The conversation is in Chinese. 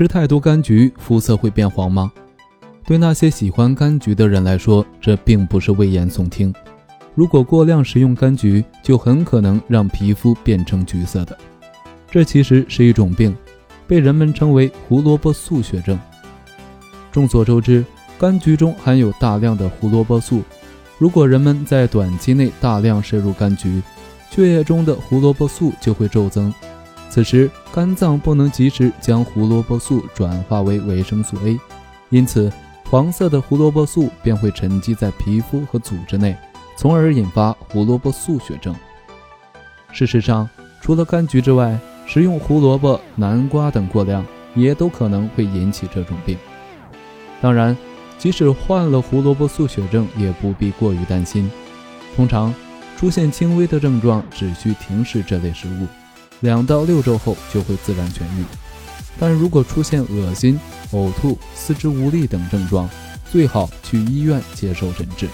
吃太多柑橘，肤色会变黄吗？对那些喜欢柑橘的人来说，这并不是危言耸听。如果过量食用柑橘，就很可能让皮肤变成橘色的。这其实是一种病，被人们称为胡萝卜素血症。众所周知，柑橘中含有大量的胡萝卜素。如果人们在短期内大量摄入柑橘，血液中的胡萝卜素就会骤增。此时，肝脏不能及时将胡萝卜素转化为维生素 A，因此黄色的胡萝卜素便会沉积在皮肤和组织内，从而引发胡萝卜素血症。事实上，除了柑橘之外，食用胡萝卜、南瓜等过量也都可能会引起这种病。当然，即使患了胡萝卜素血症，也不必过于担心。通常出现轻微的症状，只需停食这类食物。两到六周后就会自然痊愈，但如果出现恶心、呕吐、四肢无力等症状，最好去医院接受诊治。